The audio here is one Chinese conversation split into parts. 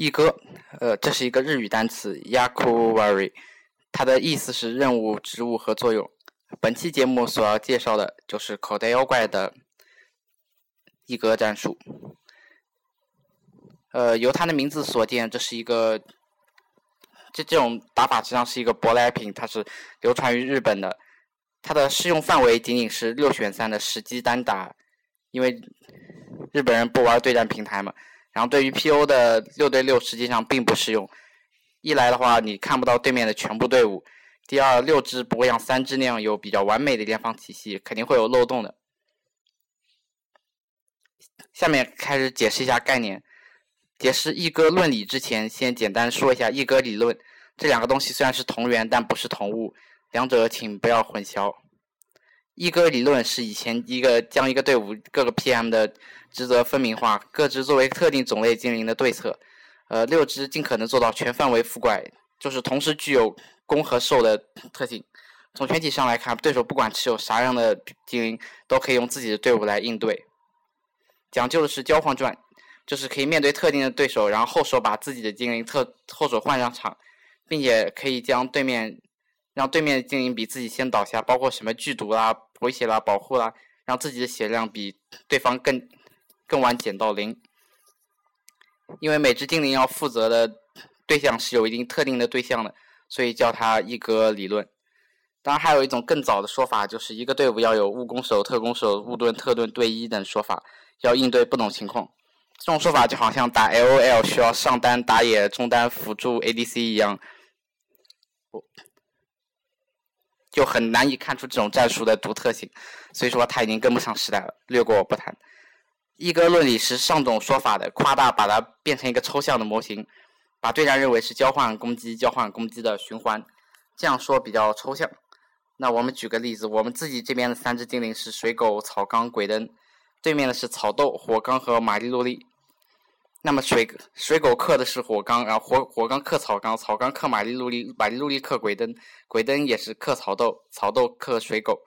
一哥，呃，这是一个日语单词 yakuwari，它的意思是任务、职务和作用。本期节目所要介绍的就是口袋妖怪的一哥战术。呃，由它的名字所见，这是一个这这种打法实际上是一个舶来品，它是流传于日本的。它的适用范围仅仅是六选三的实机单打，因为日本人不玩对战平台嘛。然后对于 P.O. 的六对六实际上并不适用。一来的话，你看不到对面的全部队伍；第二，六支不会像三支那样有比较完美的联防体系，肯定会有漏洞的。下面开始解释一下概念。解释一哥论理之前，先简单说一下一哥理论。这两个东西虽然是同源，但不是同物，两者请不要混淆。一哥理论是以前一个将一个队伍各个 PM 的职责分明化，各支作为特定种类精灵的对策。呃，六支尽可能做到全范围覆盖，就是同时具有攻和受的特性。从全体上来看，对手不管持有啥样的精灵，都可以用自己的队伍来应对。讲究的是交换转。就是可以面对特定的对手，然后后手把自己的精灵特后手换上场，并且可以将对面让对面的精灵比自己先倒下，包括什么剧毒啦、回血啦、保护啦，让自己的血量比对方更更晚减到零。因为每只精灵要负责的对象是有一定特定的对象的，所以叫它一哥理论。当然，还有一种更早的说法，就是一个队伍要有务攻手、特攻手、务盾、特盾对一等说法，要应对不同情况。这种说法就好像打 L O L 需要上单打野、中单辅助 A D C 一样，就很难以看出这种战术的独特性。所以说他已经跟不上时代了，略过不谈。一哥论理是上种说法的夸大，把它变成一个抽象的模型，把对战认为是交换攻击、交换攻击的循环。这样说比较抽象。那我们举个例子，我们自己这边的三只精灵是水狗、草缸、鬼灯，对面的是草豆、火缸和玛丽洛丽。那么水水狗克的是火缸，然后火火缸克草缸，草缸克玛丽露丽，玛丽露丽克鬼灯，鬼灯也是克草豆，草豆克水狗，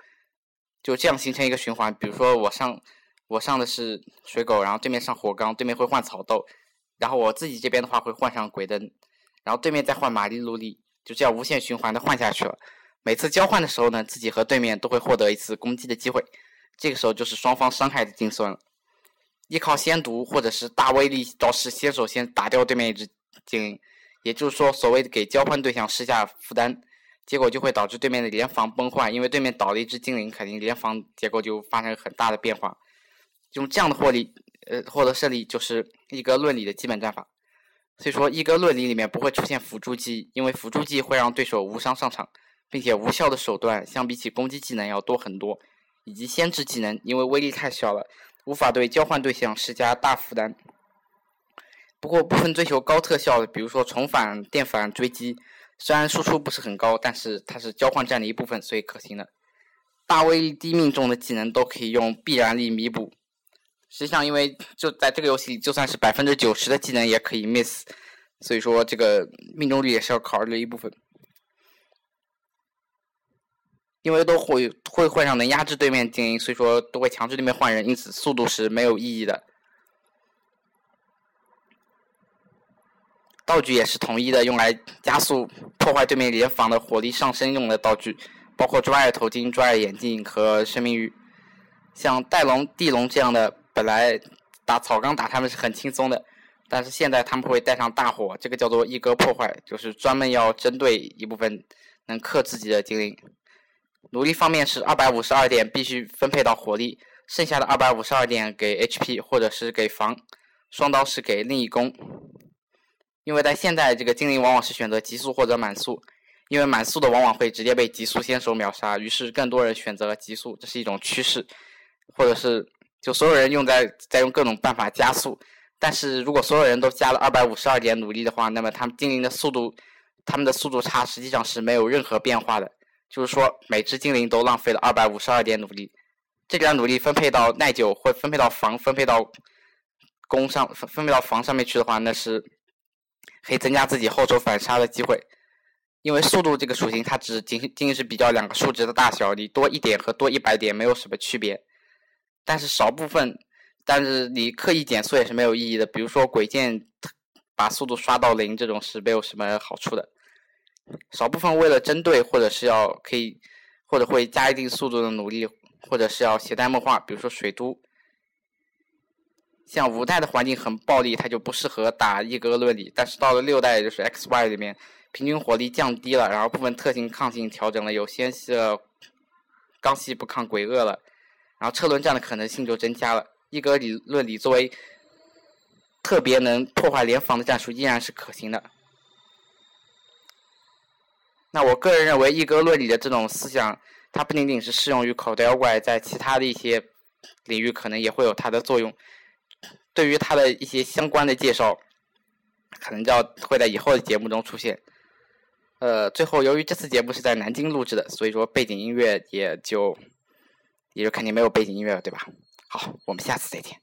就这样形成一个循环。比如说我上我上的是水狗，然后对面上火缸，对面会换草豆，然后我自己这边的话会换上鬼灯，然后对面再换玛丽露丽，就这样无限循环的换下去了。每次交换的时候呢，自己和对面都会获得一次攻击的机会，这个时候就是双方伤害的精算了。依靠先毒或者是大威力招式，先手先打掉对面一只精灵，也就是说，所谓的给交换对象施下负担，结果就会导致对面的联防崩坏，因为对面倒了一只精灵，肯定联防结构就发生很大的变化。用这样的获利，呃，获得胜利就是一哥论理的基本战法。所以说，一哥论理里面不会出现辅助技，因为辅助技会让对手无伤上场，并且无效的手段相比起攻击技能要多很多，以及先知技能，因为威力太小了。无法对交换对象施加大负担。不过，部分追求高特效的，比如说重返、电反、追击，虽然输出不是很高，但是它是交换战的一部分，所以可行的。大威力、低命中的技能都可以用必然力弥补。实际上，因为就在这个游戏里，就算是百分之九十的技能也可以 miss，所以说这个命中率也是要考虑的一部分。因为都会会换上能压制对面精英，所以说都会强制对面换人，因此速度是没有意义的。道具也是统一的，用来加速破坏对面联防的火力上升用的道具，包括抓耳头巾、抓耳眼镜和生命玉。像戴龙、地龙这样的，本来打草缸打他们是很轻松的，但是现在他们会带上大火，这个叫做一哥破坏，就是专门要针对一部分能克自己的精灵。努力方面是二百五十二点必须分配到火力，剩下的二百五十二点给 HP 或者是给防，双刀是给另一攻。因为在现在这个精灵往往是选择极速或者满速，因为满速的往往会直接被极速先手秒杀，于是更多人选择了极速，这是一种趋势，或者是就所有人用在在用各种办法加速。但是如果所有人都加了二百五十二点努力的话，那么他们精灵的速度，他们的速度差实际上是没有任何变化的。就是说，每只精灵都浪费了二百五十二点努力，这点努力分配到耐久或分配到防、分配到攻上、分分配到防上面去的话，那是可以增加自己后手反杀的机会。因为速度这个属性，它只仅仅仅是比较两个数值的大小，你多一点和多一百点没有什么区别。但是少部分，但是你刻意减速也是没有意义的。比如说鬼剑，把速度刷到零，这种是没有什么好处的。少部分为了针对或者是要可以或者会加一定速度的努力，或者是要携带梦话，比如说水都。像五代的环境很暴力，它就不适合打一格论理。但是到了六代，也就是 X Y 里面，平均火力降低了，然后部分特性抗性调整了，有些是刚系不抗鬼恶了，然后车轮战的可能性就增加了。一格理论理作为特别能破坏联防的战术，依然是可行的。那我个人认为，一哥论理的这种思想，它不仅仅是适用于口袋妖怪，在其他的一些领域可能也会有它的作用。对于它的一些相关的介绍，可能就要会在以后的节目中出现。呃，最后由于这次节目是在南京录制的，所以说背景音乐也就也就肯定没有背景音乐了，对吧？好，我们下次再见。